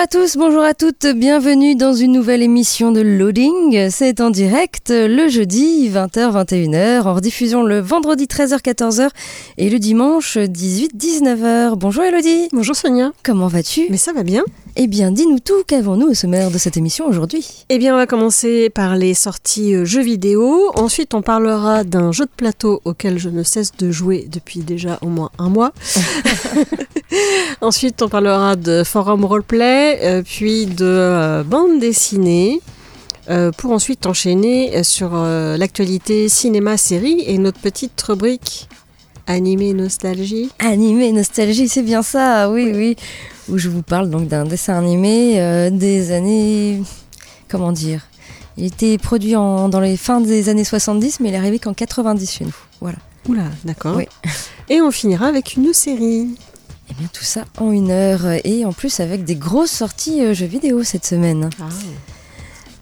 À tous, bonjour à toutes, bienvenue dans une nouvelle émission de Loading. C'est en direct le jeudi 20h-21h, en rediffusion le vendredi 13h-14h et le dimanche 18-19h. Bonjour Elodie. Bonjour Sonia. Comment vas-tu? Mais ça va bien. Eh bien, dis-nous tout, qu'avons-nous au sommaire de cette émission aujourd'hui? Eh bien, on va commencer par les sorties euh, jeux vidéo. Ensuite, on parlera d'un jeu de plateau auquel je ne cesse de jouer depuis déjà au moins un mois. Ensuite, on parlera de forum roleplay, euh, puis de euh, bande dessinée. Euh, pour ensuite enchaîner sur l'actualité cinéma-série et notre petite rubrique Animé Nostalgie. Animé Nostalgie, c'est bien ça, oui, oui, oui. Où je vous parle donc d'un dessin animé euh, des années. Comment dire Il était produit en, dans les fins des années 70, mais il est arrivé qu'en 90 chez nous. Voilà. Oula, d'accord. Oui. Et on finira avec une série. Et bien tout ça en une heure et en plus avec des grosses sorties euh, jeux vidéo cette semaine. Ah.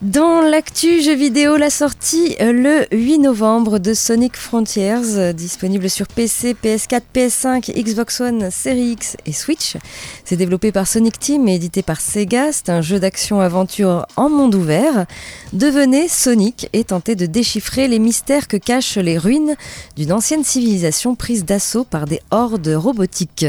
Dans l'actu jeux vidéo, la sortie euh, le 8 novembre de Sonic Frontiers, euh, disponible sur PC, PS4, PS5, Xbox One, Series X et Switch. C'est développé par Sonic Team et édité par Sega. C'est un jeu d'action-aventure en monde ouvert. Devenez Sonic et tentez de déchiffrer les mystères que cachent les ruines d'une ancienne civilisation prise d'assaut par des hordes robotiques.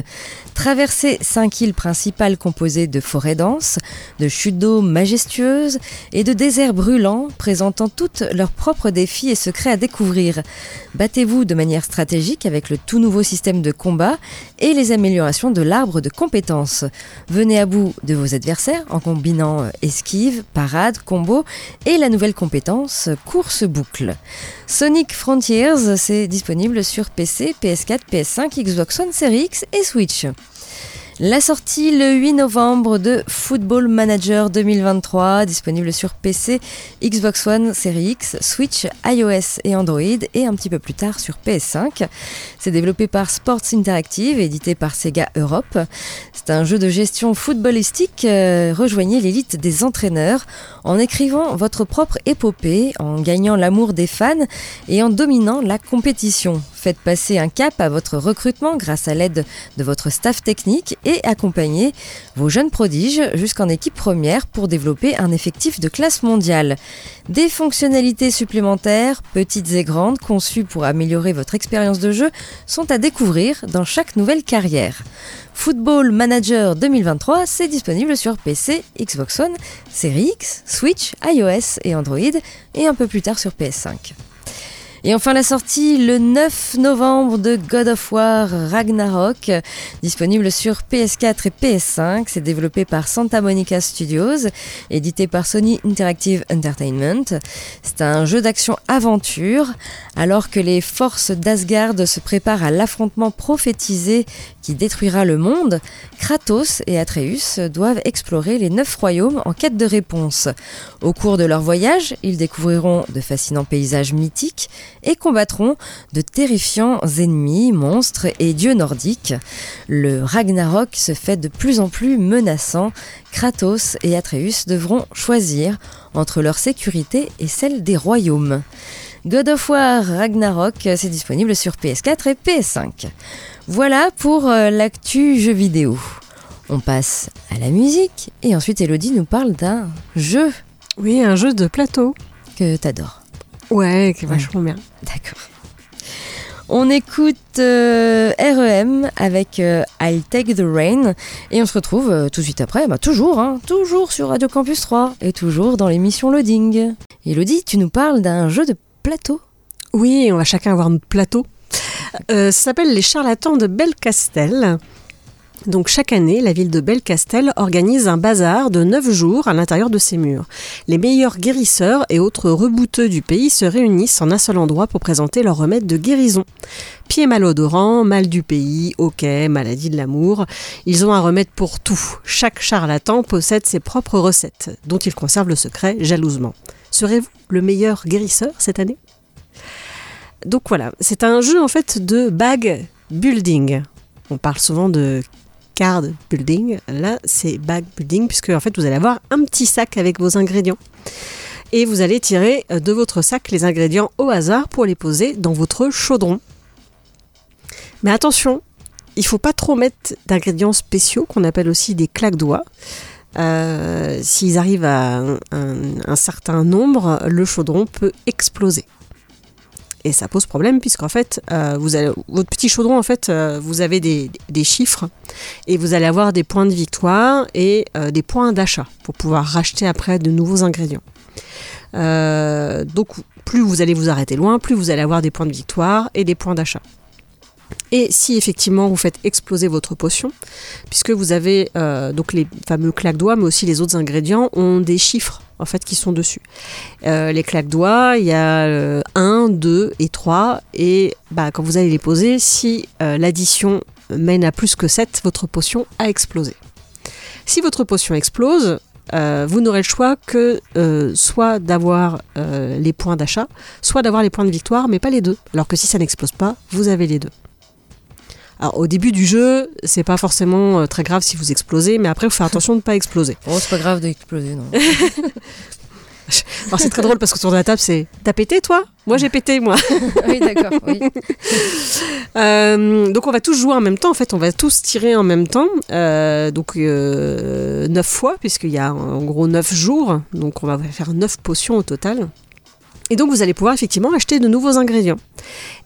Traversez cinq îles principales composées de forêts denses, de chutes d'eau majestueuses et de déserts brûlants présentant toutes leurs propres défis et secrets à découvrir. Battez-vous de manière stratégique avec le tout nouveau système de combat et les améliorations de l'arbre de compétences. Venez à bout de vos adversaires en combinant euh, esquive, parade, combo et la nouvelle compétence course-boucle. Sonic Frontiers, c'est disponible sur PC, PS4, PS5, Xbox One, Series X et Switch. La sortie le 8 novembre de Football Manager 2023, disponible sur PC, Xbox One, Series X, Switch, iOS et Android, et un petit peu plus tard sur PS5. C'est développé par Sports Interactive, édité par Sega Europe. C'est un jeu de gestion footballistique. Euh, rejoignez l'élite des entraîneurs en écrivant votre propre épopée, en gagnant l'amour des fans et en dominant la compétition. Faites passer un cap à votre recrutement grâce à l'aide de votre staff technique et accompagnez vos jeunes prodiges jusqu'en équipe première pour développer un effectif de classe mondiale. Des fonctionnalités supplémentaires, petites et grandes, conçues pour améliorer votre expérience de jeu, sont à découvrir dans chaque nouvelle carrière. Football Manager 2023, c'est disponible sur PC, Xbox One, Series X, Switch, iOS et Android, et un peu plus tard sur PS5. Et enfin la sortie le 9 novembre de God of War Ragnarok, disponible sur PS4 et PS5. C'est développé par Santa Monica Studios, édité par Sony Interactive Entertainment. C'est un jeu d'action-aventure. Alors que les forces d'Asgard se préparent à l'affrontement prophétisé détruira le monde, Kratos et Atreus doivent explorer les neuf royaumes en quête de réponse. Au cours de leur voyage, ils découvriront de fascinants paysages mythiques et combattront de terrifiants ennemis, monstres et dieux nordiques. Le Ragnarok se fait de plus en plus menaçant. Kratos et Atreus devront choisir entre leur sécurité et celle des royaumes. God of War Ragnarok, c'est disponible sur PS4 et PS5. Voilà pour euh, l'actu jeu vidéo. On passe à la musique et ensuite Elodie nous parle d'un jeu. Oui, un jeu de plateau. Que t'adores. Ouais, qui est vachement bien. D'accord. On écoute euh, REM avec euh, I'll Take the Rain et on se retrouve euh, tout de suite après, bah, toujours, hein, toujours sur Radio Campus 3 et toujours dans l'émission Loading. Elodie, tu nous parles d'un jeu de plateau? Oui, on va chacun avoir notre plateau. Ça s'appelle Les Charlatans de Belcastel. Donc chaque année, la ville de Belcastel organise un bazar de 9 jours à l'intérieur de ses murs. Les meilleurs guérisseurs et autres rebouteux du pays se réunissent en un seul endroit pour présenter leurs remèdes de guérison. Pieds malodorants, mal du pays, hoquet, maladie de l'amour, ils ont un remède pour tout. Chaque charlatan possède ses propres recettes, dont il conserve le secret jalousement. Serez-vous le meilleur guérisseur cette année? Donc voilà, c'est un jeu en fait de bag building. On parle souvent de card building. Là, c'est bag building, puisque en fait, vous allez avoir un petit sac avec vos ingrédients. Et vous allez tirer euh, de votre sac les ingrédients au hasard pour les poser dans votre chaudron. Mais attention, il faut pas trop mettre d'ingrédients spéciaux qu'on appelle aussi des claques-doigts. Euh, s'ils arrivent à un, certain nombre, le chaudron peut exploser. Et ça pose problème puisqu'en fait, euh, votre petit chaudron, en fait, euh, vous avez des, chiffres et vous allez avoir des points de victoire et euh, des points d'achat pour pouvoir racheter après de nouveaux ingrédients. donc, plus vous allez vous arrêter loin, plus vous allez avoir des points de victoire et des points d'achat. Et si effectivement vous faites exploser votre potion, puisque vous avez donc les fameux claques-doigts, mais aussi les autres ingrédients ont des chiffres en fait qui sont dessus. Euh, les claques doigts, il y a 1, 2 et 3 et bah, quand vous allez les poser, si euh, l'addition mène à plus que 7, votre potion a explosé. Si votre potion explose, euh, vous n'aurez le choix que soit d'avoir les points d'achat, soit d'avoir les points de victoire, mais pas les deux. Alors que si ça n'explose pas, vous avez les deux. Alors au début du jeu, c'est pas forcément euh, très grave si vous explosez, mais après, il faut faire attention de ne pas exploser. Oh, c'est pas grave d'exploser, non. Alors c'est très drôle parce qu'autour de la table, c'est T'as pété toi? Moi j'ai pété, moi. oui, d'accord, oui. Euh, donc on va tous jouer en même temps, en fait, on va tous tirer en même temps. Euh, donc neuf fois, puisqu'il y a en gros neuf jours. Donc on va faire neuf potions au total. Et donc vous allez pouvoir effectivement acheter de nouveaux ingrédients.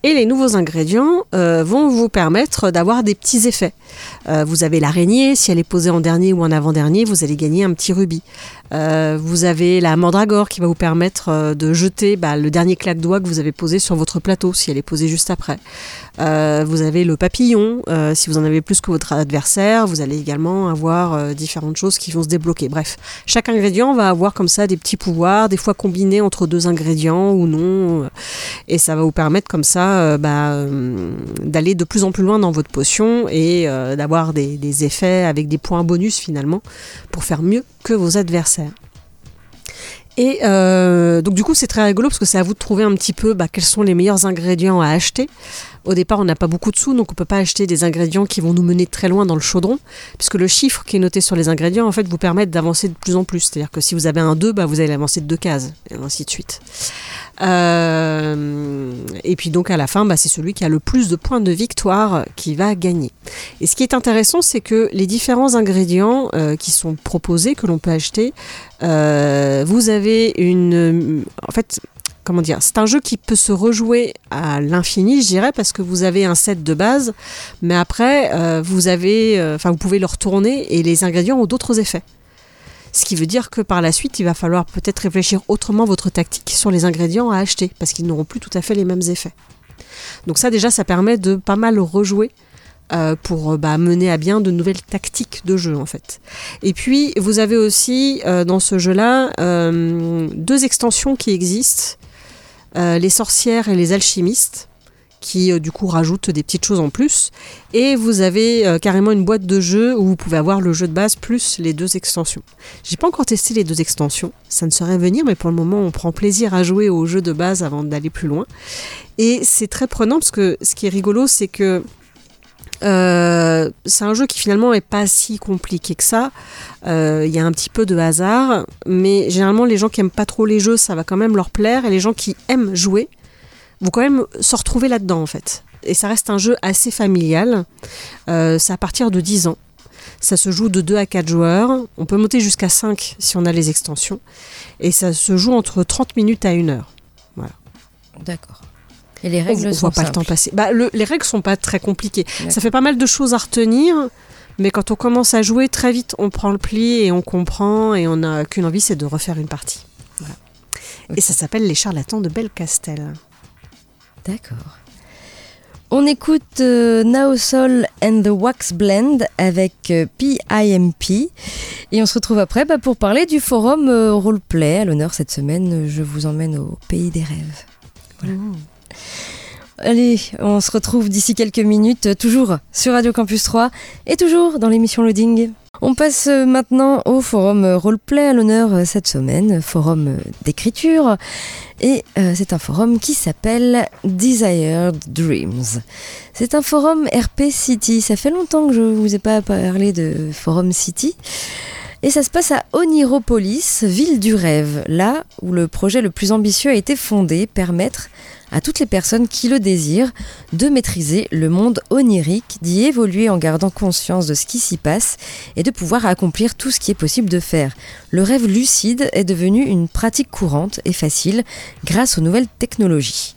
Et les nouveaux ingrédients euh, vont vous permettre d'avoir des petits effets. Euh, vous avez l'araignée, si elle est posée en dernier ou en avant-dernier, vous allez gagner un petit rubis. Euh, vous avez la mandragore qui va vous permettre de jeter bah, le dernier claque-doigt que vous avez posé sur votre plateau, si elle est posée juste après. vous avez le papillon, si vous en avez plus que votre adversaire, vous allez également avoir différentes choses qui vont se débloquer. Bref, chaque ingrédient va avoir comme ça des petits pouvoirs, des fois combinés entre deux ingrédients ou non, et ça va vous permettre comme ça euh, bah, euh, d'aller de plus en plus loin dans votre potion et euh, d'avoir des, effets avec des points bonus finalement pour faire mieux que vos adversaires. Et donc du coup c'est très rigolo parce que c'est à vous de trouver un petit peu bah, quels sont les meilleurs ingrédients à acheter. Au départ on n'a pas beaucoup de sous donc on peut pas acheter des ingrédients qui vont nous mener très loin dans le chaudron puisque le chiffre qui est noté sur les ingrédients en fait vous permet d'avancer de plus en plus. C'est-à-dire que si vous avez un 2 bah, vous allez avancer de deux cases et ainsi de suite. Euh, et puis donc à la fin, bah, c'est celui qui a le plus de points de victoire qui va gagner. Et ce qui est intéressant, c'est que les différents ingrédients euh, qui sont proposés, que l'on peut acheter, euh, vous avez une... En fait, comment dire, c'est un jeu qui peut se rejouer à l'infini, je dirais, parce que vous avez un set de base, mais après, vous avez, vous pouvez le retourner et les ingrédients ont d'autres effets. Ce qui veut dire que par la suite, il va falloir peut-être réfléchir autrement votre tactique sur les ingrédients à acheter, parce qu'ils n'auront plus tout à fait les mêmes effets. Donc ça déjà, ça permet de pas mal rejouer euh, pour bah, mener à bien de nouvelles tactiques de jeu en fait. Et puis vous avez aussi euh, dans ce jeu-là euh, deux extensions qui existent, les sorcières et les alchimistes qui euh, du coup rajoute des petites choses en plus. Et vous avez euh, carrément une boîte de jeu où vous pouvez avoir le jeu de base plus les deux extensions. J'ai pas encore testé les deux extensions, ça ne saurait venir, mais pour le moment on prend plaisir à jouer au jeu de base avant d'aller plus loin. Et c'est très prenant parce que ce qui est rigolo, c'est que euh, c'est un jeu qui finalement est pas si compliqué que ça. Il y a un petit peu de hasard, mais généralement les gens qui aiment pas trop les jeux, ça va quand même leur plaire, et les gens qui aiment jouer, vont quand même se retrouver là-dedans en fait. Et ça reste un jeu assez familial. Euh, c'est à partir de 10 ans. Ça se joue de 2 à 4 joueurs. On peut monter jusqu'à 5 si on a les extensions. Et ça se joue entre 30 minutes à 1 heure. Voilà. D'accord. Et les règles on, sont voit pas le temps passer. Bah, les règles sont pas très compliquées. Ça fait pas mal de choses à retenir. Mais quand on commence à jouer, très vite, on prend le pli et on comprend et on n'a qu'une envie, c'est de refaire une partie. Voilà. Et ça s'appelle Les charlatans de Belcastel. D'accord. On écoute euh, Now Soul and the Wax Blend avec euh, PIMP. Et on se retrouve après bah, pour parler du forum euh, roleplay. À l'honneur cette semaine, je vous emmène au pays des rêves. Voilà. Allez, on se retrouve d'ici quelques minutes, euh, toujours sur Radio Campus 3 et toujours dans l'émission Loading. On passe euh, maintenant au forum euh, roleplay à l'honneur euh, cette semaine, forum d'écriture. Et c'est un forum qui s'appelle Desired Dreams. C'est un forum RP City. Ça fait longtemps que je vous ai pas parlé de forum City. Et ça se passe à Oniropolis, ville du rêve, là où le projet le plus ambitieux a été fondé, permettre à toutes les personnes qui le désirent de maîtriser le monde onirique, d'y évoluer en gardant conscience de ce qui s'y passe et de pouvoir accomplir tout ce qui est possible de faire. Le rêve lucide est devenu une pratique courante et facile grâce aux nouvelles technologies.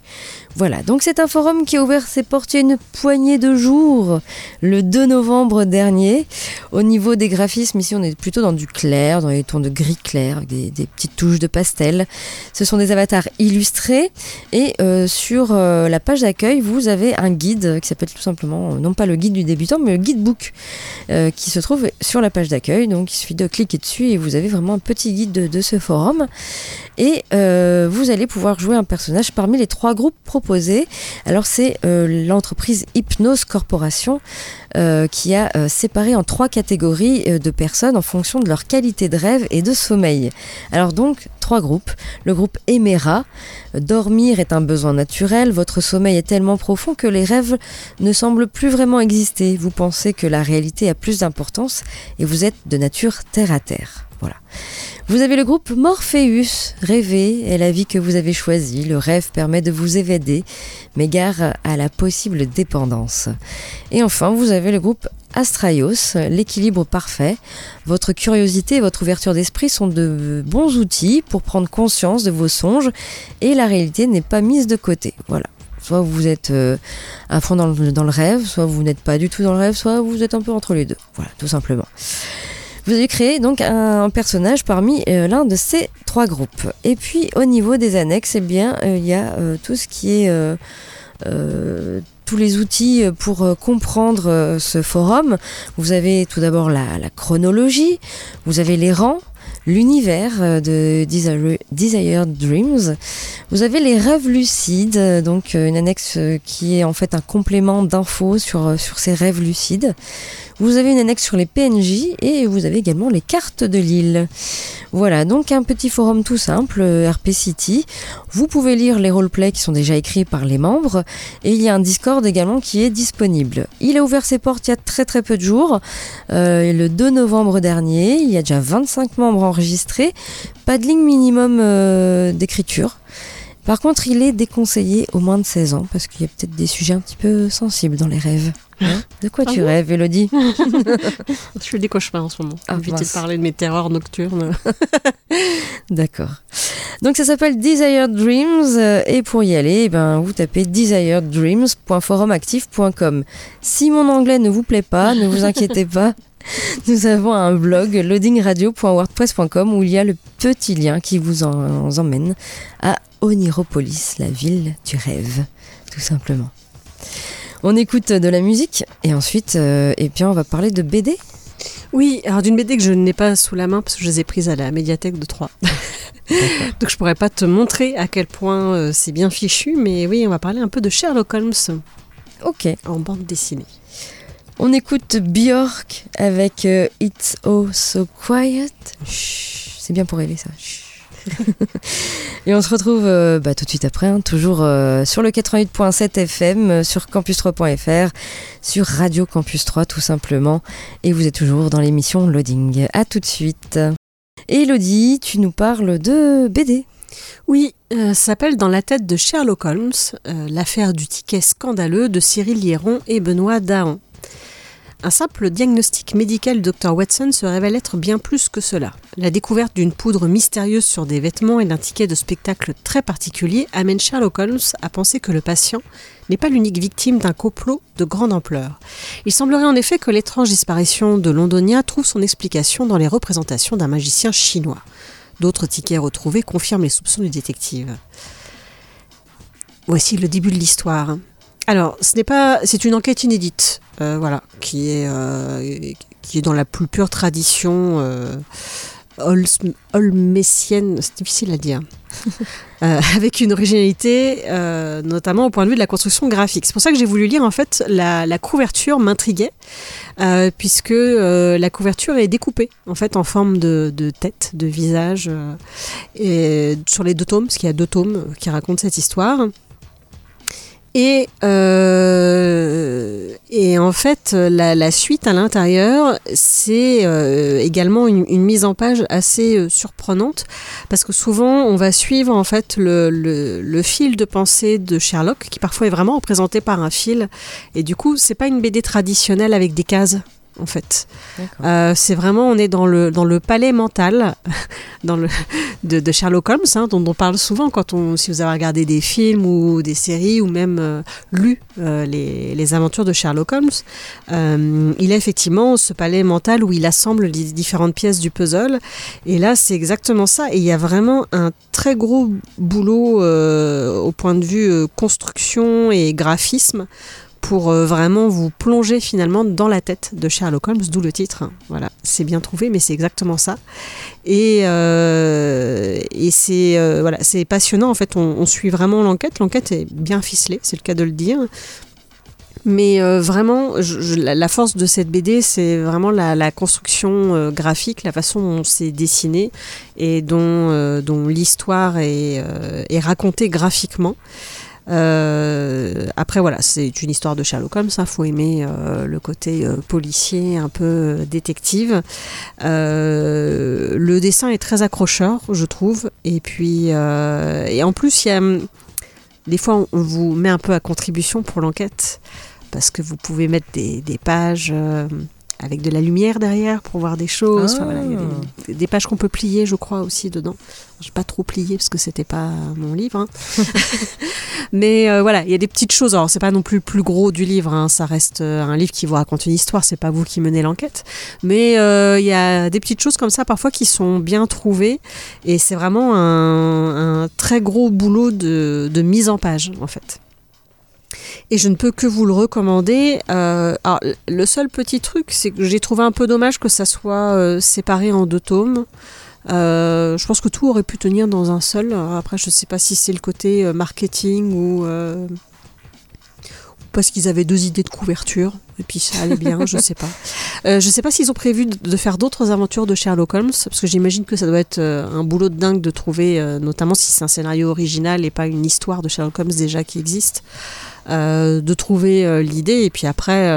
Voilà, donc c'est un forum qui a ouvert ses portes il y a une poignée de jours, le 2 novembre dernier. Au niveau des graphismes, ici on est plutôt dans du clair, dans les tons de gris clair, avec des, petites touches de pastel. Ce sont des avatars illustrés et euh, sur euh, la page d'accueil, vous avez un guide qui s'appelle tout simplement, non pas le guide du débutant, mais le guide book euh, qui se trouve sur la page d'accueil. Donc il suffit de cliquer dessus et vous avez vraiment un petit guide de, ce forum. Et vous allez pouvoir jouer un personnage parmi les trois groupes proposés. Alors c'est euh, l'entreprise Hypnose Corporation euh, qui a euh, séparé en trois catégories de personnes en fonction de leur qualité de rêve et de sommeil. Alors donc trois groupes. Le groupe Emera, dormir est un besoin naturel, votre sommeil est tellement profond que les rêves ne semblent plus vraiment exister. Vous pensez que la réalité a plus d'importance et vous êtes de nature terre à terre. Voilà. Vous avez le groupe Morpheus, rêver est la vie que vous avez choisie. Le rêve permet de vous évader, mais gare à la possible dépendance. Et enfin, vous avez le groupe Astraios, l'équilibre parfait. Votre curiosité et votre ouverture d'esprit sont de bons outils pour prendre conscience de vos songes et la réalité n'est pas mise de côté. Voilà. Soit vous êtes euh, à fond dans le, dans le rêve, soit vous n'êtes pas du tout dans le rêve, soit vous êtes un peu entre les deux. Voilà, tout simplement. Vous avez créé donc un, personnage parmi euh, l'un de ces trois groupes. Et puis au niveau des annexes, eh bien, euh, il y a euh, tout ce qui est tous les outils pour comprendre ce forum. Vous avez tout d'abord la chronologie, vous avez les rangs, l'univers euh, de Desire- Dreams. Vous avez les rêves lucides, euh, donc euh, une annexe qui est en fait un complément d'infos sur, sur ces rêves lucides. Vous avez une annexe sur les PNJ et vous avez également les cartes de l'île. Voilà, donc un petit forum tout simple, RP City. Vous pouvez lire les roleplays qui sont déjà écrits par les membres et il y a un Discord également qui est disponible. Il a ouvert ses portes il y a très très peu de jours, le 2 novembre dernier. Il y a déjà 25 membres pas de ligne minimum euh, d'écriture. Par contre, il est déconseillé aux moins de 16 ans parce qu'il y a peut-être des sujets un petit peu sensibles dans les rêves. Hein de quoi Ah tu bon rêves, Elodie Je fais des cauchemars en ce moment. Ah, Éviter de parler de mes terreurs nocturnes. D'accord. Donc ça s'appelle Desired Dreams euh, et pour y aller, eh ben, vous tapez desireddreams.forumactif.com. Si mon anglais ne vous plaît pas, ne vous inquiétez pas. Nous avons un blog loadingradio.wordpress.com où il y a le petit lien qui vous en- emmène à Oniropolis, la ville du rêve, tout simplement. On écoute de la musique et ensuite, euh, bien, on va parler de BD. Oui, alors d'une BD que je n'ai pas sous la main parce que je les ai prises à la médiathèque de Troyes. Donc je pourrais pas te montrer à quel point euh, c'est bien fichu, mais oui, on va parler un peu de Sherlock Holmes Ok. en bande dessinée. On écoute Björk avec euh, It's Oh So Quiet. C'est bien pour rêver ça. Et on se retrouve euh, bah, tout de suite après, hein, toujours euh, sur le 88.7 FM, sur campus3.fr, sur Radio Campus 3 tout simplement. Et vous êtes toujours dans l'émission Loading. À tout de suite. Elodie, tu nous parles de BD. Oui, euh, ça s'appelle Dans la tête de Sherlock Holmes, l'affaire du ticket scandaleux de Cyril Liéron et Benoît Dahan. Un simple diagnostic médical du Dr Watson se révèle être bien plus que cela. La découverte d'une poudre mystérieuse sur des vêtements et d'un ticket de spectacle très particulier amène Sherlock Holmes à penser que le patient n'est pas l'unique victime d'un complot de grande ampleur. Il semblerait en effet que l'étrange disparition de Londonia trouve son explication dans les représentations d'un magicien chinois. D'autres tickets retrouvés confirment les soupçons du détective. Voici le début de l'histoire. Alors, ce n'est pas, c'est une enquête inédite, euh, voilà, qui est euh, qui est dans la plus pure tradition euh, holmesienne, c'est difficile à dire, Euh, avec une originalité, notamment au point de vue de la construction graphique. C'est pour ça que j'ai voulu lire en fait la, la couverture m'intriguait, puisque la couverture est découpée en fait en forme de, de tête, de visage, et sur les deux tomes, parce qu'il y a deux tomes qui racontent cette histoire. Et, euh, et en fait, la, suite à l'intérieur, c'est euh, également une, mise en page assez euh, surprenante, parce que souvent, on va suivre en fait le, le, le fil de pensée de Sherlock, qui parfois est vraiment représenté par un fil. Et du coup, c'est pas une BD traditionnelle avec des cases. En fait, Euh, c'est vraiment on est dans le dans le palais mental, dans le de, de Sherlock Holmes, hein, dont on parle souvent quand on, si vous avez regardé des films ou des séries ou même euh, lu euh, les, les aventures de Sherlock Holmes. Il a effectivement ce palais mental où il assemble les différentes pièces du puzzle. Et là, c'est exactement ça. Et il y a vraiment un très gros boulot au point de vue construction et graphisme pour euh, vraiment vous plonger finalement dans la tête de Sherlock Holmes, d'où le titre. hein. Voilà, c'est bien trouvé, mais c'est exactement ça. Et, euh, c'est euh, voilà, c'est passionnant. En fait, on, suit vraiment l'enquête. L'enquête est bien ficelée, c'est le cas de le dire. Mais vraiment, la, force de cette BD, c'est vraiment la, construction graphique, la façon dont c'est dessiné et dont, l'histoire est racontée graphiquement. Euh, après voilà, c'est une histoire de Sherlock Holmes. Il faut aimer euh, le côté euh, policier, un peu détective. Le dessin est très accrocheur, je trouve. Et puis, et en plus, il y a hum, des fois, on vous met un peu à contribution pour l'enquête parce que vous pouvez mettre des pages. Avec de la lumière derrière pour voir des choses. Enfin, voilà, il y a des, des pages qu'on peut plier, je crois, aussi dedans. Je pas trop plié parce que c'était pas mon livre. hein. Mais euh, voilà, il y a des petites choses. Alors, c'est pas non plus le plus gros du livre. hein. Ça reste euh, un livre qui vous raconte une histoire. C'est pas vous qui menez l'enquête. Mais euh, il y a des petites choses comme ça parfois qui sont bien trouvées. Et c'est vraiment un, un très gros boulot de, de mise en page, en fait. Et je ne peux que vous le recommander. Euh, alors, le seul petit truc, c'est que j'ai trouvé un peu dommage que ça soit euh, séparé en deux tomes. Euh, je pense que tout aurait pu tenir dans un seul. Après, je ne sais pas si c'est le côté marketing ou, parce qu'ils avaient deux idées de couverture et puis ça allait bien, je sais pas. Euh, je sais pas s'ils ont prévu de, faire d'autres aventures de Sherlock Holmes parce que j'imagine que ça doit être euh, un boulot de dingue de trouver, euh, notamment si c'est un scénario original et pas une histoire de Sherlock Holmes déjà qui existe. De trouver l'idée et puis après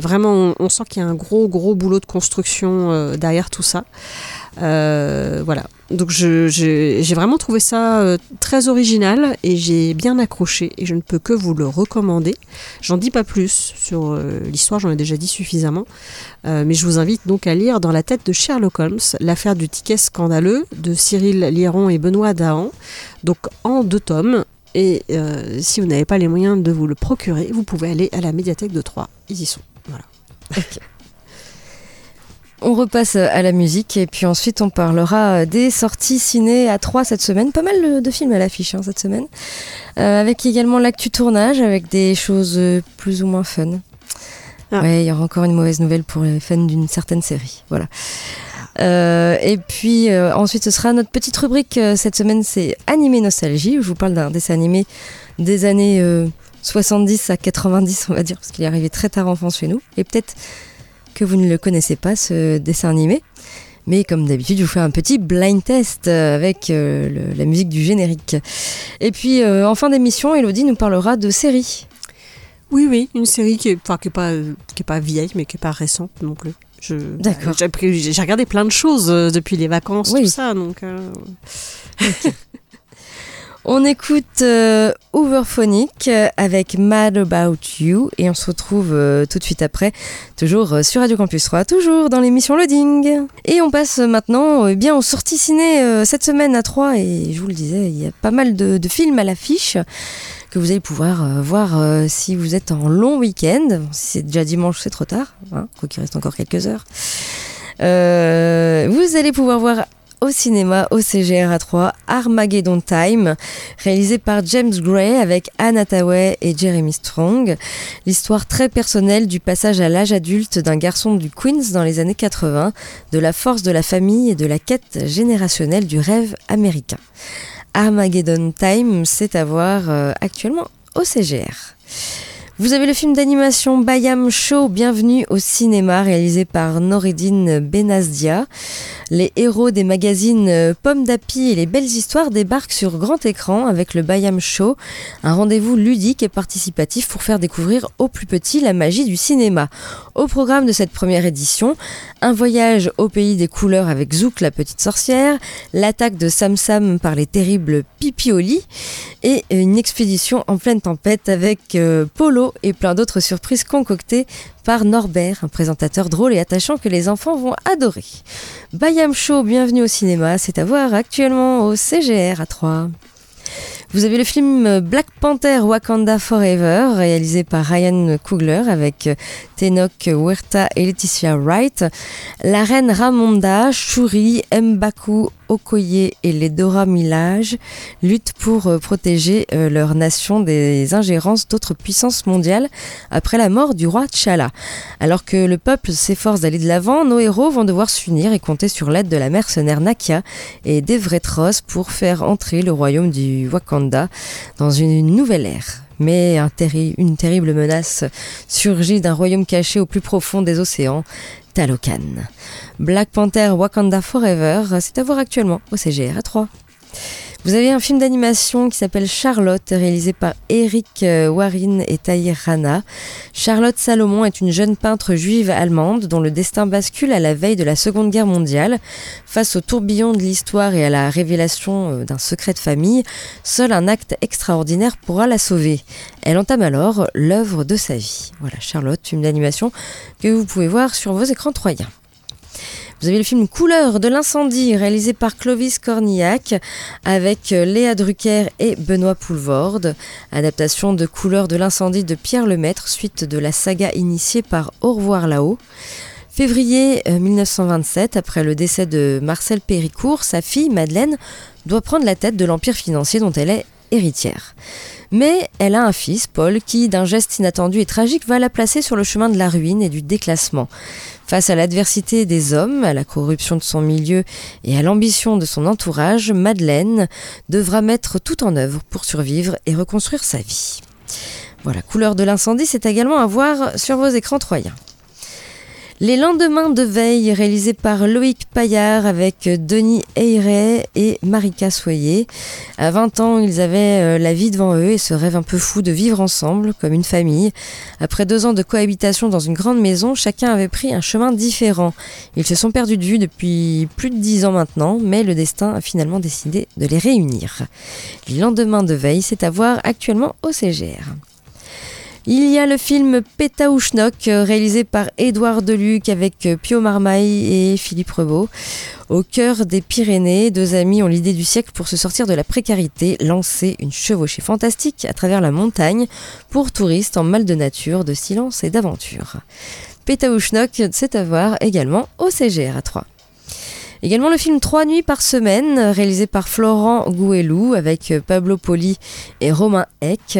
vraiment on, sent qu'il y a un gros gros boulot de construction derrière tout ça voilà donc j'ai vraiment trouvé ça euh, très original et j'ai bien accroché et je ne peux que vous le recommander j'en dis pas plus sur euh, l'histoire j'en ai déjà dit suffisamment Euh, mais je vous invite donc à lire dans la tête de Sherlock Holmes l'affaire du ticket scandaleux de Cyril Liron et Benoît Dahan donc en deux tomes et si vous n'avez pas les moyens de vous le procurer, vous pouvez aller à la médiathèque de Troyes. Ils y sont. Voilà. On repasse à la musique et puis ensuite on parlera des sorties ciné à 3 cette semaine. Pas mal de films à l'affiche hein, cette semaine. Euh, avec également l'actu tournage avec des choses euh, plus ou moins fun. Ah. Ouais, il y aura encore une mauvaise nouvelle pour les fans d'une certaine série. Voilà. Euh, et puis euh, ensuite ce sera notre petite rubrique euh, cette semaine c'est Animé Nostalgie où je vous parle d'un dessin animé des années euh, 70 à 90 on va dire parce qu'il est arrivé très tard en France chez nous et peut-être que vous ne le connaissez pas, ce dessin animé. Mais comme d'habitude, je vous fais un petit blind test euh, avec euh, le- la musique du générique. Et puis, euh, en fin d'émission, Elodie nous parlera de séries. Oui, oui, une série qui est, enfin, qui est pas, qui est pas vieille, mais qui est pas récente non plus. D'accord. J'ai, regardé plein de choses depuis les vacances, Oui. tout ça, donc. euh, On écoute euh, Overphonic euh, avec Mad About You et on se retrouve euh, tout de suite après, toujours sur Radio Campus 3, toujours dans l'émission Loading. Et on passe maintenant euh, bien aux sorties ciné cette semaine à 3 et je vous le disais, il y a pas mal de, films à l'affiche que vous allez pouvoir voir si vous êtes en long week-end. Si c'est déjà dimanche, c'est trop tard, hein, quoi qu'il reste encore quelques heures. Vous allez pouvoir voir au cinéma au CGR à 3 Armageddon Time, réalisé par James Gray avec Anne Hathaway et Jeremy Strong. L'histoire très personnelle du passage à l'âge adulte d'un garçon du Queens dans les années 80, de la force de la famille et de la quête générationnelle du rêve américain. Armageddon Time, c'est à voir euh, actuellement au CGR. Vous avez le film d'animation Bayam Show, Bienvenue au cinéma, réalisé par Noreddin Benazdia. Les héros des magazines euh, Pomme d'Api et les belles histoires débarquent sur grand écran avec le Bayam Show, un rendez-vous ludique et participatif pour faire découvrir aux plus petits la magie du cinéma. Au programme de cette première édition, un voyage au pays des couleurs avec Zouk la petite sorcière, l'attaque de Sam Sam par les terribles Pipioli et une expédition en pleine tempête avec euh, Polo et plein d'autres surprises concoctées par Norbert, un présentateur drôle et attachant que les enfants vont adorer. Bayam Show, bienvenue au cinéma, c'est à voir actuellement au CGR à 3. Vous avez le film Black Panther Wakanda Forever, réalisé par Ryan Coogler avec Tenok Huerta et Laetitia Wright. La reine Ramonda, Shuri, Mbaku, Okoye et les Dora Milaje luttent pour euh, protéger euh, leur nation des ingérences d'autres puissances mondiales après la mort du roi T'Challa. Alors que le peuple s'efforce d'aller de l'avant, nos héros vont devoir s'unir et compter sur l'aide de la mercenaire Nakia et d'Evretros pour faire entrer le royaume du Wakanda dans une nouvelle ère mais une terrible menace surgit d'un royaume caché au plus profond des océans, Talokan. Black Panther Wakanda Forever, c'est à voir actuellement au CGR à 3. Vous avez un film d'animation qui s'appelle Charlotte, réalisé par Eric euh, Warin et Tahir Rana. Charlotte Salomon est une jeune peintre juive allemande dont le destin bascule à la veille de la Seconde Guerre mondiale. Face au tourbillon de l'histoire et à la révélation euh, d'un secret de famille, seul un acte extraordinaire pourra la sauver. Elle entame alors l'œuvre de sa vie. Voilà, Charlotte, film d'animation que vous pouvez voir sur vos écrans troyens. Vous avez le film Couleur de l'incendie réalisé par Clovis Cornillac avec euh, Léa Drucker et Benoît Poulvorde. Adaptation de Couleur de l'incendie de Pierre Lemaître suite de la saga initiée par Au revoir là-haut. Février 1927, euh, après le décès de Marcel Péricourt, sa fille Madeleine doit prendre la tête de l'empire financier dont elle est héritière. Mais elle a un fils, Paul, qui, d'un geste inattendu et tragique, va la placer sur le chemin de la ruine et du déclassement. Face à l'adversité des hommes, à la corruption de son milieu et à l'ambition de son entourage, Madeleine devra mettre tout en œuvre pour survivre et reconstruire sa vie. Voilà, couleur de l'incendie, c'est également à voir sur vos écrans troyens. Les lendemains de veille, réalisés par Loïc Paillard avec Denis Eyret et Marika Soyer. À 20 ans, ils avaient euh, la vie devant eux et ce rêve un peu fou de vivre ensemble, comme une famille. Après deux ans de cohabitation dans une grande maison, chacun avait pris un chemin différent. Ils se sont perdus de vue depuis plus de dix ans maintenant, mais le destin a finalement décidé de les réunir. Les lendemains de veille, c'est à voir actuellement au CGR. Il y a le film Pétaouchnok, euh, réalisé par Édouard Deluc avec euh, Pio Marmaille et Philippe Rebaud. Au cœur des Pyrénées, deux amis ont l'idée du siècle pour se sortir de la précarité, lancer une chevauchée fantastique à travers la montagne pour touristes en mal de nature, de silence et d'aventure. Pétaouchnok, c'est à voir également au CGR à 3. Également le film Trois nuits par semaine, réalisé par Florent Gouelou avec Pablo Poli et Romain Eck.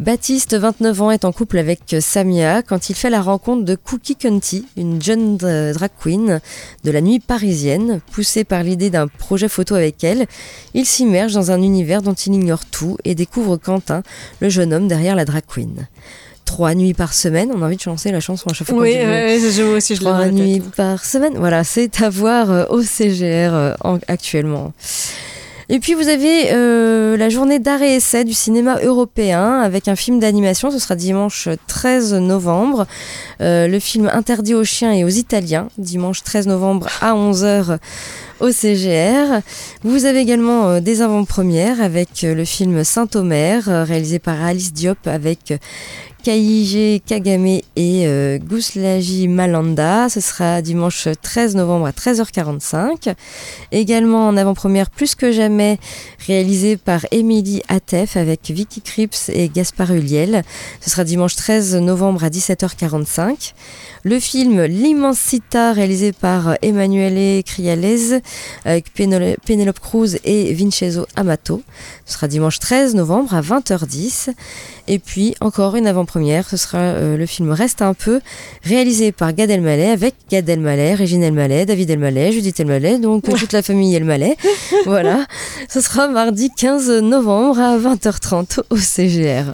Baptiste, 29 ans, est en couple avec Samia quand il fait la rencontre de Cookie Conti, une jeune drag queen de la nuit parisienne. Poussé par l'idée d'un projet photo avec elle, il s'immerge dans un univers dont il ignore tout et découvre Quentin, le jeune homme derrière la drag queen trois nuits par semaine. On a envie de chanter la chanson à chaque fois. Oui, oui moi aussi je Trois nuits par semaine. Voilà, c'est à voir euh, au CGR euh, actuellement. Et puis vous avez euh, la journée d'arrêt essai du cinéma européen avec un film d'animation. Ce sera dimanche 13 novembre. le film Interdit aux chiens et aux Italiens, dimanche 13 novembre à 11h au CGR. Vous avez également des avant-premières avec le film Saint-Omer, réalisé par Alice Diop avec Kaiji Kagame et euh, Gouslaji Malanda. Ce sera dimanche 13 novembre à 13h45. Également en avant-première Plus que jamais, réalisé par Émilie Atef avec Vicky Krips et Gaspard Huliel. Ce sera dimanche 13 novembre à 17h45. Le film L'Immensita, réalisé par Emanuele Criales avec Penelope Cruz et Vincenzo Amato. Ce sera dimanche 13 novembre à 20h10. Et puis encore une avant-première, ce sera euh, le film Reste un peu, réalisé par Gad Elmaleh avec Gad Elmaleh, Régine Elmaleh, David Elmaleh, Judith Elmaleh, donc toute la famille Elmaleh. voilà, ce sera mardi 15 novembre à 20h30 au CGR.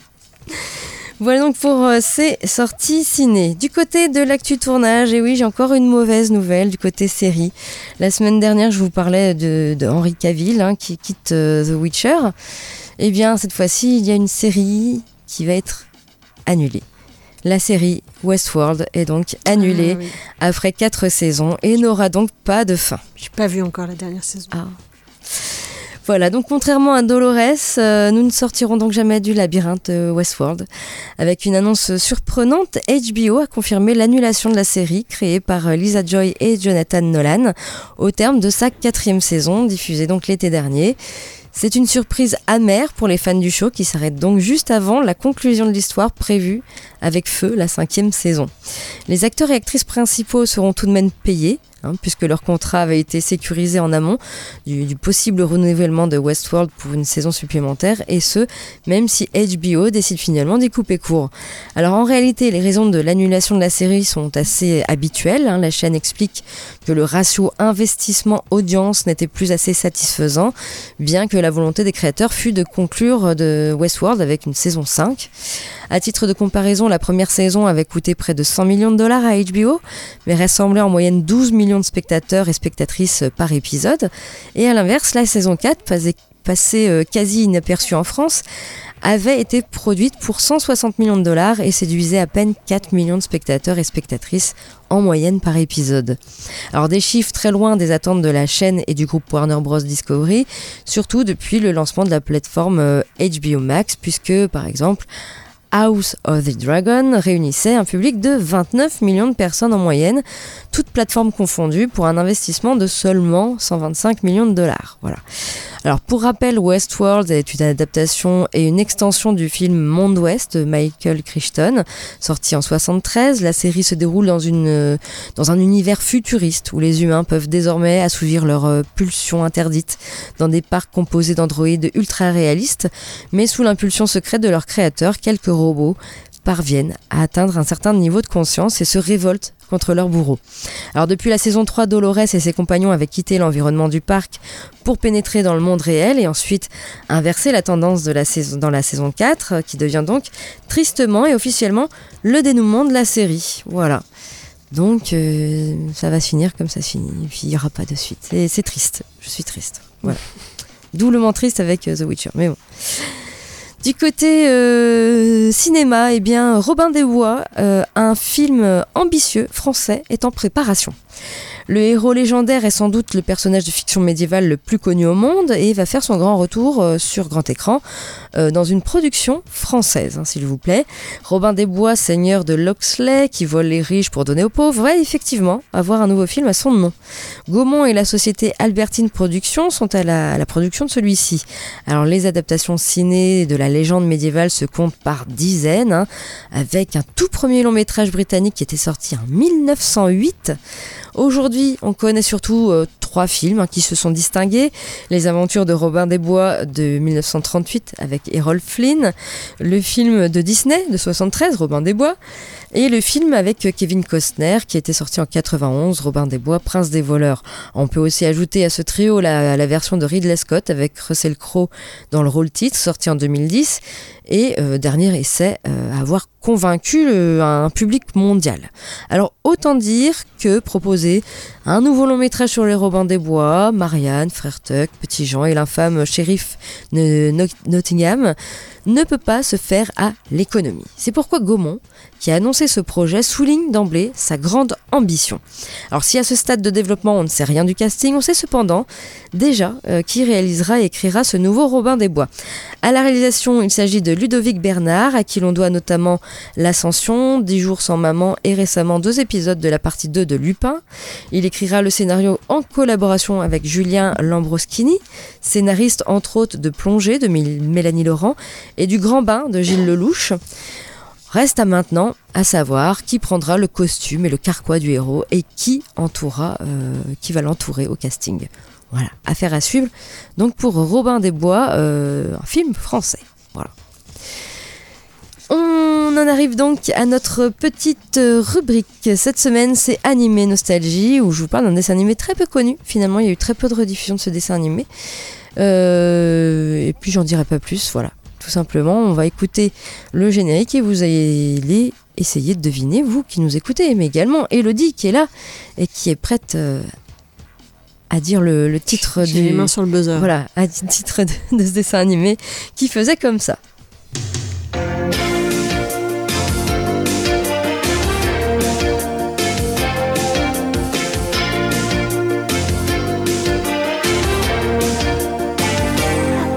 Voilà donc pour euh, ces sorties ciné. Du côté de l'actu tournage, et oui, j'ai encore une mauvaise nouvelle du côté série. La semaine dernière, je vous parlais de, Henry Cavill hein, qui quitte euh, The Witcher. Eh bien, cette fois-ci, il y a une série qui va être annulée. La série Westworld est donc annulée ah après quatre saisons et n'aura donc pas de fin. J'ai pas vu encore la dernière saison. Ah. Voilà, donc contrairement à Dolores, euh, nous ne sortirons donc jamais du labyrinthe Westworld. Avec une annonce surprenante, HBO a confirmé l'annulation de la série créée par euh, Lisa Joy et Jonathan Nolan au terme de sa quatrième saison, diffusée donc l'été dernier. C'est une surprise amère pour les fans du show qui s'arrête donc juste avant la conclusion de l'histoire prévue avec feu la cinquième saison. Les acteurs et actrices principaux seront tout de même payés, Hein, puisque leur contrat avait été sécurisé en amont du, possible renouvellement de Westworld pour une saison supplémentaire, et ce, même si HBO décide finalement d'y couper court. Alors en réalité, les raisons de l'annulation de la série sont assez habituelles. Hein. La chaîne explique que le ratio investissement-audience n'était plus assez satisfaisant, bien que la volonté des créateurs fut de conclure de Westworld avec une saison 5. À titre de comparaison, la première saison avait coûté près de 100 millions de dollars à HBO, mais ressemblait en moyenne 12 millions de spectateurs et spectatrices par épisode. Et à l'inverse, la saison 4, passée euh, quasi inaperçue en France, avait été produite pour 160 millions de dollars et séduisait à peine 4 millions de spectateurs et spectatrices en moyenne par épisode. Alors des chiffres très loin des attentes de la chaîne et du groupe Warner Bros Discovery, surtout depuis le lancement de la plateforme HBO euh, Max, puisque par exemple House of the Dragon réunissait un public de 29 millions de personnes en moyenne, toutes plateformes confondues, pour un investissement de seulement 125 millions de dollars. Voilà. Alors pour rappel, Westworld est une adaptation et une extension du film Monde Ouest de Michael Crichton, sorti en 73. La série se déroule dans, une, dans un univers futuriste où les humains peuvent désormais assouvir leurs euh, pulsions interdites dans des parcs composés d'androïdes ultra réalistes, mais sous l'impulsion secrète de leur créateur, quelques robots parviennent à atteindre un certain niveau de conscience et se révoltent contre leur bourreau. Alors depuis la saison 3, Dolores et ses compagnons avaient quitté l'environnement du parc pour pénétrer dans le monde réel et ensuite inverser la tendance de la saison, dans la saison 4 qui devient donc tristement et officiellement le dénouement de la série. Voilà. Donc euh, ça va se finir comme ça se finit, et puis il n'y aura pas de suite. C'est triste, je suis triste. Voilà. Doublement triste avec euh, The Witcher, mais bon. Du côté euh, cinéma, eh bien, Robin des Bois, euh, un film ambitieux français, est en préparation. Le héros légendaire est sans doute le personnage de fiction médiévale le plus connu au monde et va faire son grand retour euh, sur grand écran euh, dans une production française, hein, s'il vous plaît. Robin des Bois, seigneur de Loxley, qui vole les riches pour donner aux pauvres, va effectivement avoir un nouveau film à son nom. Gaumont et la société Albertine Productions sont à la, production de celui-ci. Alors les adaptations ciné de la légende médiévale se comptent par dizaines, hein, avec un tout premier long métrage britannique qui était sorti en 1908. Aujourd'hui, on connaît surtout euh, trois films hein, qui se sont distingués. Les aventures de Robin des Bois de 1938 avec Errol Flynn, le film de Disney de 73, Robin des Bois, et le film avec Kevin Costner qui était sorti en 91, Robin des Bois, Prince des voleurs. On peut aussi ajouter à ce trio la, version de Ridley Scott avec Russell Crowe dans le rôle titre, sorti en 2010, et euh, dernier essai euh, avoir convaincu un public mondial. Alors autant dire que proposer un nouveau long métrage sur les Robins des Bois, Marianne, Frère Tuck, Petit Jean et l'infâme shérif de Nottingham ne peut pas se faire à l'économie. C'est pourquoi Gaumont, qui a annoncé ce projet, souligne d'emblée sa grande ambition. Alors si à ce stade de développement on ne sait rien du casting, on sait cependant déjà euh, qui réalisera et écrira ce nouveau Robin des Bois. À la réalisation, il s'agit de Ludovic Bernard, à qui l'on doit notamment L'Ascension, 10 jours sans maman et récemment deux épisodes de la partie 2 de Lupin. Il écrira le scénario en collaboration avec Julien Lambroschini, scénariste entre autres de Plongée de Mélanie Laurent et du Grand Bain de Gilles Lelouch. Reste à maintenant à savoir qui prendra le costume et le carquois du héros et qui entourera, euh, qui va l'entourer au casting. Voilà, affaire à suivre. Donc pour Robin des Bois, euh, un film français. Voilà. On en arrive donc à notre petite rubrique. Cette semaine, c'est Animé Nostalgie, où je vous parle d'un dessin animé très peu connu. Finalement, il y a eu très peu de rediffusion de ce dessin animé. Euh, et puis, j'en dirai pas plus. Voilà, tout simplement, on va écouter le générique et vous allez essayer de deviner, vous qui nous écoutez, mais également Elodie qui est là et qui est prête euh, à dire le, titre du. les mains sur le buzzer. Voilà, à dire le titre de, de ce dessin animé qui faisait comme ça.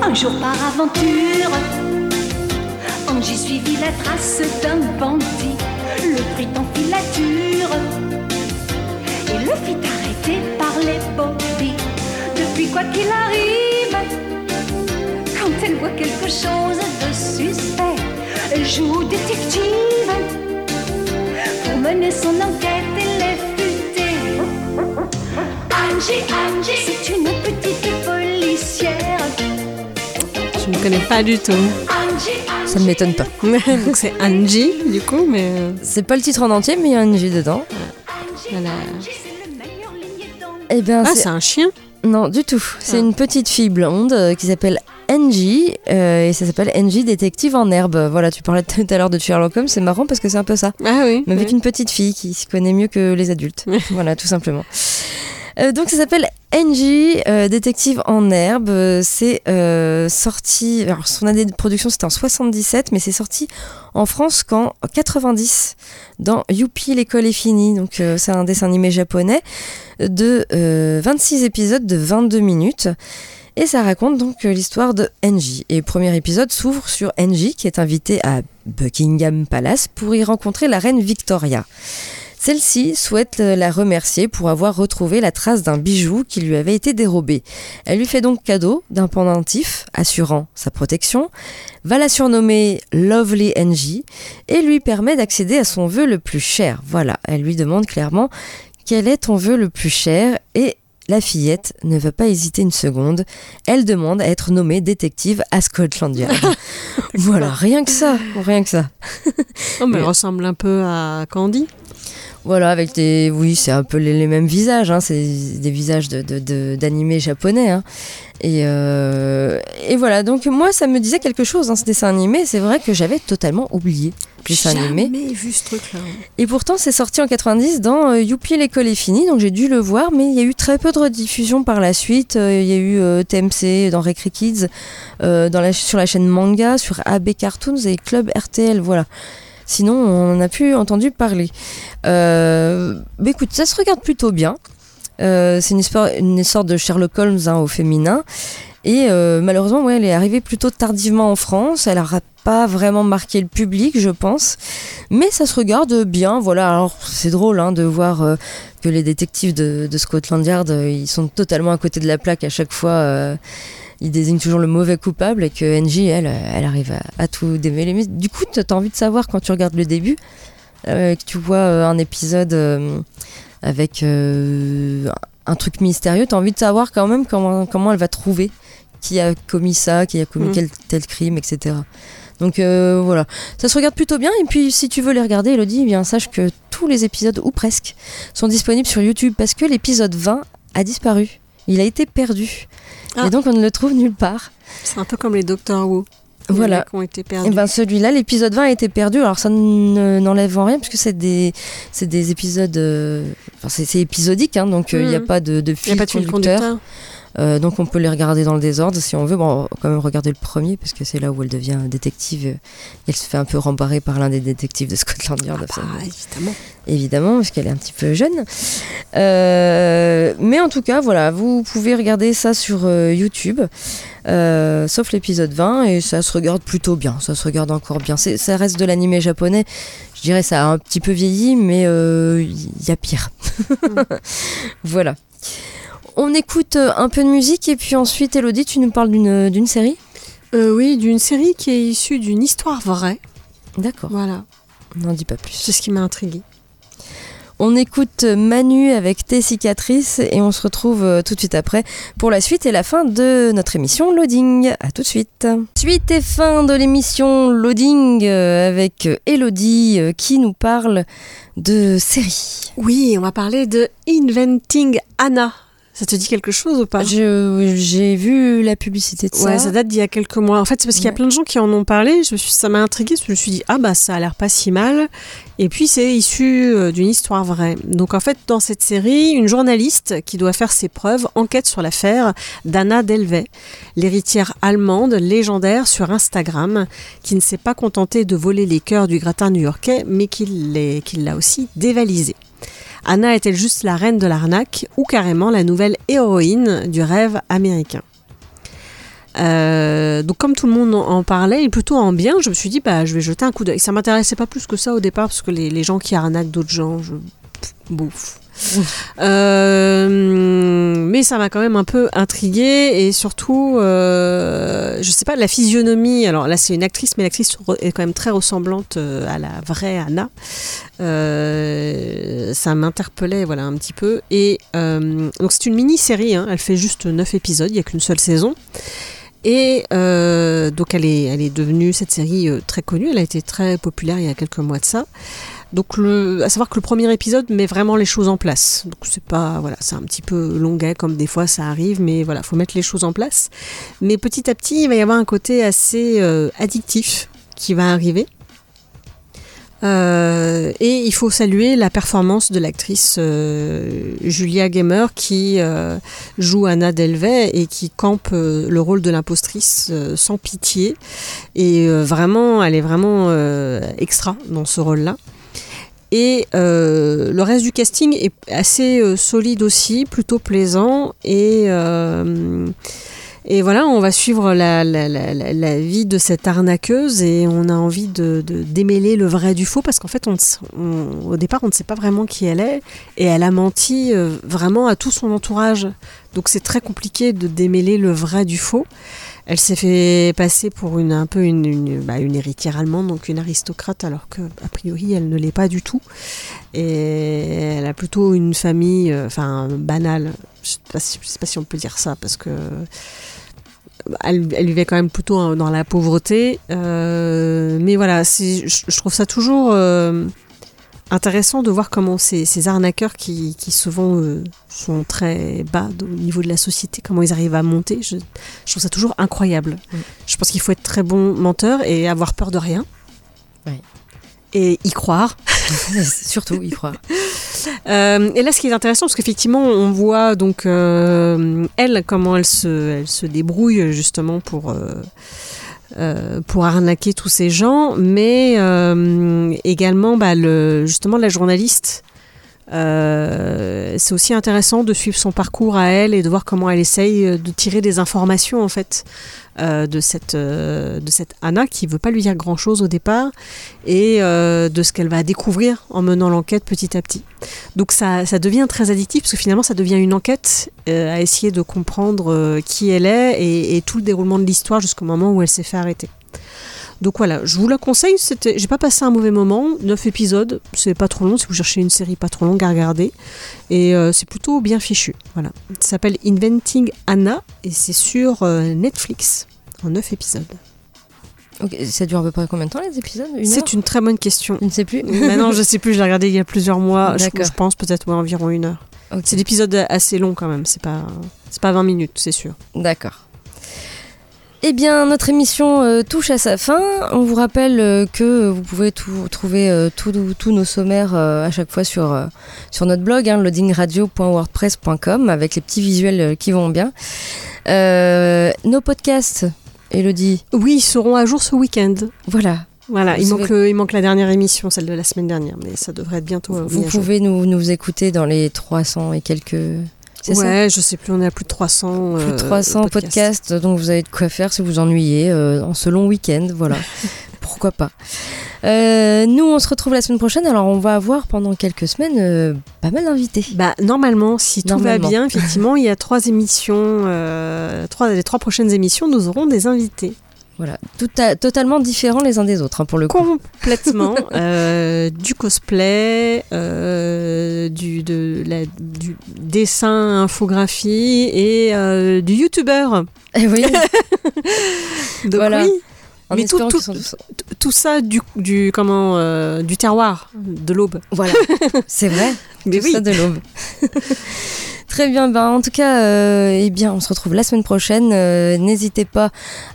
Un jour par aventure, Angie suivit la trace d'un bandit, le prit en filature et le fit arrêter par les bobbies. Depuis quoi qu'il arrive, quand elle voit quelque chose de suspect, elle joue détective pour mener son enquête et les futer. Angie, Angie, c'est une petite policière. Je ne connais pas du tout. Ça ne m'étonne pas. Donc c'est Angie, du coup, mais. euh, C'est pas le titre en entier, mais il y a Angie dedans. Eh Ah, c'est- c'est un chien Non, du tout. C'est Ah. une petite fille blonde euh, qui s'appelle Angie euh, et ça s'appelle Angie détective en herbe. Voilà, tu parlais tout à l'heure de Sherlock Holmes, c'est marrant parce que c'est un peu ça. Ah oui. Mais avec oui. une petite fille qui s'y connaît mieux que les adultes. voilà, tout simplement. Euh, donc ça s'appelle Angie, euh, détective en herbe. Euh, C'est euh, sorti, alors son année de production c'était en 77, mais c'est sorti en France qu'en 90 dans Youpi, l'école est finie. Donc euh, c'est un dessin animé japonais de euh, 26 épisodes de 22 minutes. Et ça raconte donc euh, l'histoire de Angie. Et le premier épisode s'ouvre sur Angie qui est invitée à Buckingham Palace pour y rencontrer la reine Victoria. Celle-ci souhaite euh, la remercier pour avoir retrouvé la trace d'un bijou qui lui avait été dérobé. Elle lui fait donc cadeau d'un pendentif assurant sa protection, va la surnommer Lovely Angie et lui permet d'accéder à son vœu le plus cher. Voilà, elle lui demande clairement quel est ton vœu le plus cher? Et la fillette ne va pas hésiter une seconde. Elle demande à être nommée détective à Scotland Yard. voilà, rien que ça, rien que ça. Oh, mais elle ressemble un peu à Candy. Voilà, avec des. Oui, c'est un peu les, les mêmes visages, hein, c'est des visages d'animés de, de, japonais. hein. Et, euh, et voilà, donc moi, ça me disait quelque chose dans ce dessin animé. C'est vrai que j'avais totalement oublié le dessin animé. Jamais vu ce truc-là. Et pourtant, c'est sorti en 90 dans euh, Youpi, l'école est finie, donc j'ai dû le voir, mais il y a eu très peu de rediffusion par la suite. Euh, Il y a eu euh, TMC dans Recre Kids, euh, dans la, sur la chaîne Manga, sur AB Cartoons et Club RTL, voilà. Sinon, on en a plus entendu parler. Euh, bah écoute, ça se regarde plutôt bien. Euh, c'est une, une sorte de Sherlock Holmes hein, au féminin. Et euh, malheureusement, ouais, elle est arrivée plutôt tardivement en France. Elle n'aura pas vraiment marqué le public, je pense. Mais ça se regarde bien. Voilà, alors c'est drôle hein, de voir que les détectives de, de Scotland Yard, ils sont totalement à côté de la plaque à chaque fois. Ils désignent toujours le mauvais coupable et que Angie, elle, euh, elle arrive à, à tout démêler. Mais du coup, tu as envie de savoir quand tu regardes le début, euh, que tu vois euh, un épisode euh, avec un truc mystérieux, tu as envie de savoir quand même comment, comment elle va trouver qui a commis ça, qui a commis Mm. quel tel crime, etc. Donc voilà, ça se regarde plutôt bien. Et puis si tu veux les regarder, Elodie, eh bien sache que tous les épisodes, ou presque, sont disponibles sur YouTube parce que l'épisode 20 a disparu. Il a été perdu. Ah. Et donc on ne le trouve nulle part. C'est un peu comme les Doctor Who. Voilà. Qui ont été Et perdus. ben celui-là, l'épisode 20 a été perdu. Alors ça ne- n'enlève en rien puisque c'est des, c'est des épisodes. euh, Enfin, c'est épisodique, hein, donc euh, il n'y a pas de, de Il n'y fil a pas de fil conducteur. Euh, donc on peut les regarder dans le désordre si on veut. Bon, on va quand même regarder le premier parce que c'est là où elle devient détective. Et elle se fait un peu rembarrer par l'un des détectives de Scotland Yard. Ah, évidemment. Évidemment, parce qu'elle est un petit peu jeune. Euh, mais en tout cas, voilà, vous pouvez regarder ça sur euh, YouTube. Euh, sauf l'épisode 20 et ça se regarde plutôt bien, ça se regarde encore bien. Ça reste de l'animé japonais, je dirais ça a un petit peu vieilli, mais il y a pire. voilà. On écoute euh, un peu de musique et puis ensuite, Elodie, tu nous parles d'une d'une série? Euh, oui, d'une série qui est issue d'une histoire vraie. D'accord. Voilà. N'en dis pas plus. C'est ce qui m'a intriguée. On écoute Manu avec tes cicatrices et on se retrouve euh, tout de suite après pour la suite et la fin de notre émission Loading. À tout de suite. Suite et fin de l'émission Loading euh, avec Elodie euh, qui nous parle de séries. Oui, on va parler de Inventing Anna. Ça te dit quelque chose ou pas? J'ai vu la publicité de ça. Ouais, ça date d'il y a quelques mois. En fait, c'est parce qu'il y a Ouais. plein de gens qui en ont parlé. Je me suis, ça m'a intriguée. Je me suis dit, ah bah ça a l'air pas si mal. Et puis c'est issu euh, d'une histoire vraie. Donc en fait, dans cette série, une journaliste qui doit faire ses preuves enquête sur l'affaire d'Anna Delvey, l'héritière allemande légendaire sur Instagram, qui ne s'est pas contentée de voler les cœurs du gratin new-yorkais, mais qui l'a aussi dévalisé. Anna est-elle juste la reine de l'arnaque ou carrément la nouvelle héroïne du rêve américain Euh, donc comme tout le monde en parlait, et plutôt en bien, je me suis dit bah je vais jeter un coup d'œil. Ça m'intéressait pas plus que ça au départ parce que les, gens qui arnaquent d'autres gens, je bouffe. Euh, mais ça m'a quand même un peu intriguée et surtout, euh, je sais pas, la physionomie. Alors là, c'est une actrice, mais l'actrice est quand même très ressemblante euh, à la vraie Anna. Ça m'interpellait, voilà, un petit peu. Et donc c'est une mini-série. hein, elle fait juste 9 épisodes. Il n'y a qu'une seule saison. Et donc elle est, elle est devenue cette série très connue. Elle a été très populaire il y a quelques mois de ça. Donc à savoir que le premier épisode met vraiment les choses en place. Donc c'est pas voilà, c'est un petit peu longuet comme des fois ça arrive, mais voilà, faut mettre les choses en place. Mais petit à petit, il va y avoir un côté assez euh, addictif qui va arriver. Euh, et il faut saluer la performance de l'actrice euh, Julia Gamer qui joue Anna Delvey et qui campe le rôle de l'impostrice sans pitié. Et vraiment, elle est vraiment extra dans ce rôle-là. Et euh, le reste du casting est assez euh, solide aussi, plutôt plaisant. Et, euh, et voilà, on va suivre la, la- la- vie de cette arnaqueuse et on a envie de, de démêler le vrai du faux parce qu'en fait, on, on- au départ, on ne sait pas vraiment qui elle est et elle a menti vraiment à tout son entourage. Donc c'est très compliqué de démêler le vrai du faux. Elle s'est fait passer pour une un peu une, une, bah, une héritière allemande, donc une aristocrate, alors que a priori elle ne l'est pas du tout. Et elle a plutôt une famille, euh, enfin banale. Je je sais pas si on peut dire ça parce que elle, elle vivait quand même plutôt hein, dans la pauvreté. Euh, mais voilà, je, je trouve ça toujours euh, intéressant de voir comment ces, ces arnaqueurs qui, qui souvent euh, sont très bas au niveau de la société, comment ils arrivent à monter. Je, je trouve ça toujours incroyable. Je pense qu'il faut être très bon menteur et avoir peur de rien. Et y croire. Surtout, y croire. Euh, et là, ce qui est intéressant, parce qu'effectivement, on voit donc euh, elle comment elle se, elle se débrouille justement pour euh, pour arnaquer tous ces gens, mais euh, également bah, justement la journaliste. Euh, c'est aussi intéressant de suivre son parcours à elle et de voir comment elle essaye de tirer des informations en fait euh, de cette euh, de cette Anna qui veut pas lui dire grand chose au départ et euh, de ce qu'elle va découvrir en menant l'enquête petit à petit. Donc ça, ça devient très addictif parce que finalement ça devient une enquête euh, à essayer de comprendre euh, qui elle est et tout le déroulement de l'histoire jusqu'au moment où elle s'est fait arrêter. Donc voilà, je vous la conseille, c'était, j'ai pas passé un mauvais moment, 9 épisodes, c'est pas trop long si vous cherchez une série pas trop longue à regarder et euh, c'est plutôt bien fichu. Voilà, ça s'appelle Inventing Anna et c'est sur euh, Netflix en 9 épisodes. Ça dure à peu près combien de temps les épisodes? C'est une très bonne question. Je ne sais plus. Maintenant, je sais plus, je l'ai regardé il y a plusieurs mois, je, je pense peut-être ouais, environ une heure. C'est l'épisode assez long quand même, c'est pas, c'est pas 20 minutes, c'est sûr. D'accord. Eh bien, notre émission euh, touche à sa fin. On vous rappelle euh, que vous pouvez tout, trouver euh, tous nos sommaires à chaque fois sur, sur notre blog, hein, loadingradio.wordpress.com, avec les petits visuels qui vont bien. Nos podcasts, Elodie. Oui, ils seront à jour ce week-end. Voilà. Voilà, il manque, le- il manque la dernière émission, celle de la semaine dernière, mais ça devrait être bientôt. Vous pouvez nous, nous écouter dans les 300 et quelques. C'est ça Ouais, je sais plus, on est à plus de 300. Plus de euh, 300 podcasts. donc vous avez de quoi faire si vous ennuyez euh, en ce long week-end, voilà. Pourquoi pas. Euh, nous, on se retrouve la semaine prochaine, alors on va avoir pendant quelques semaines euh, pas mal d'invités. Bah, normalement, si tout Normalement. va bien, effectivement, il y a trois émissions, euh, trois, les trois prochaines émissions, nous aurons des invités. Voilà, tout à- totalement différents les uns des autres, hein, pour le coup. Complètement. euh, du cosplay, euh, du, de, la, du dessin, infographie et euh, du youtubeur. Eh oui. Donc Voilà. oui. En Mais tout, tout, tous- tout ça du, du, comment, euh, du terroir, de l'aube. Voilà, c'est vrai. Mais Tout oui. ça de l'aube. Très bien, ben en tout cas, euh, eh bien, on se retrouve la semaine prochaine. Euh, N'hésitez pas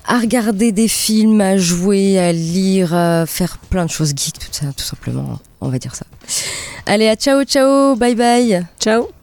à regarder des films, à jouer, à lire, à faire plein de choses geeks, tout ça, tout simplement. On va dire ça. Allez, à ciao, ciao, bye bye. Ciao.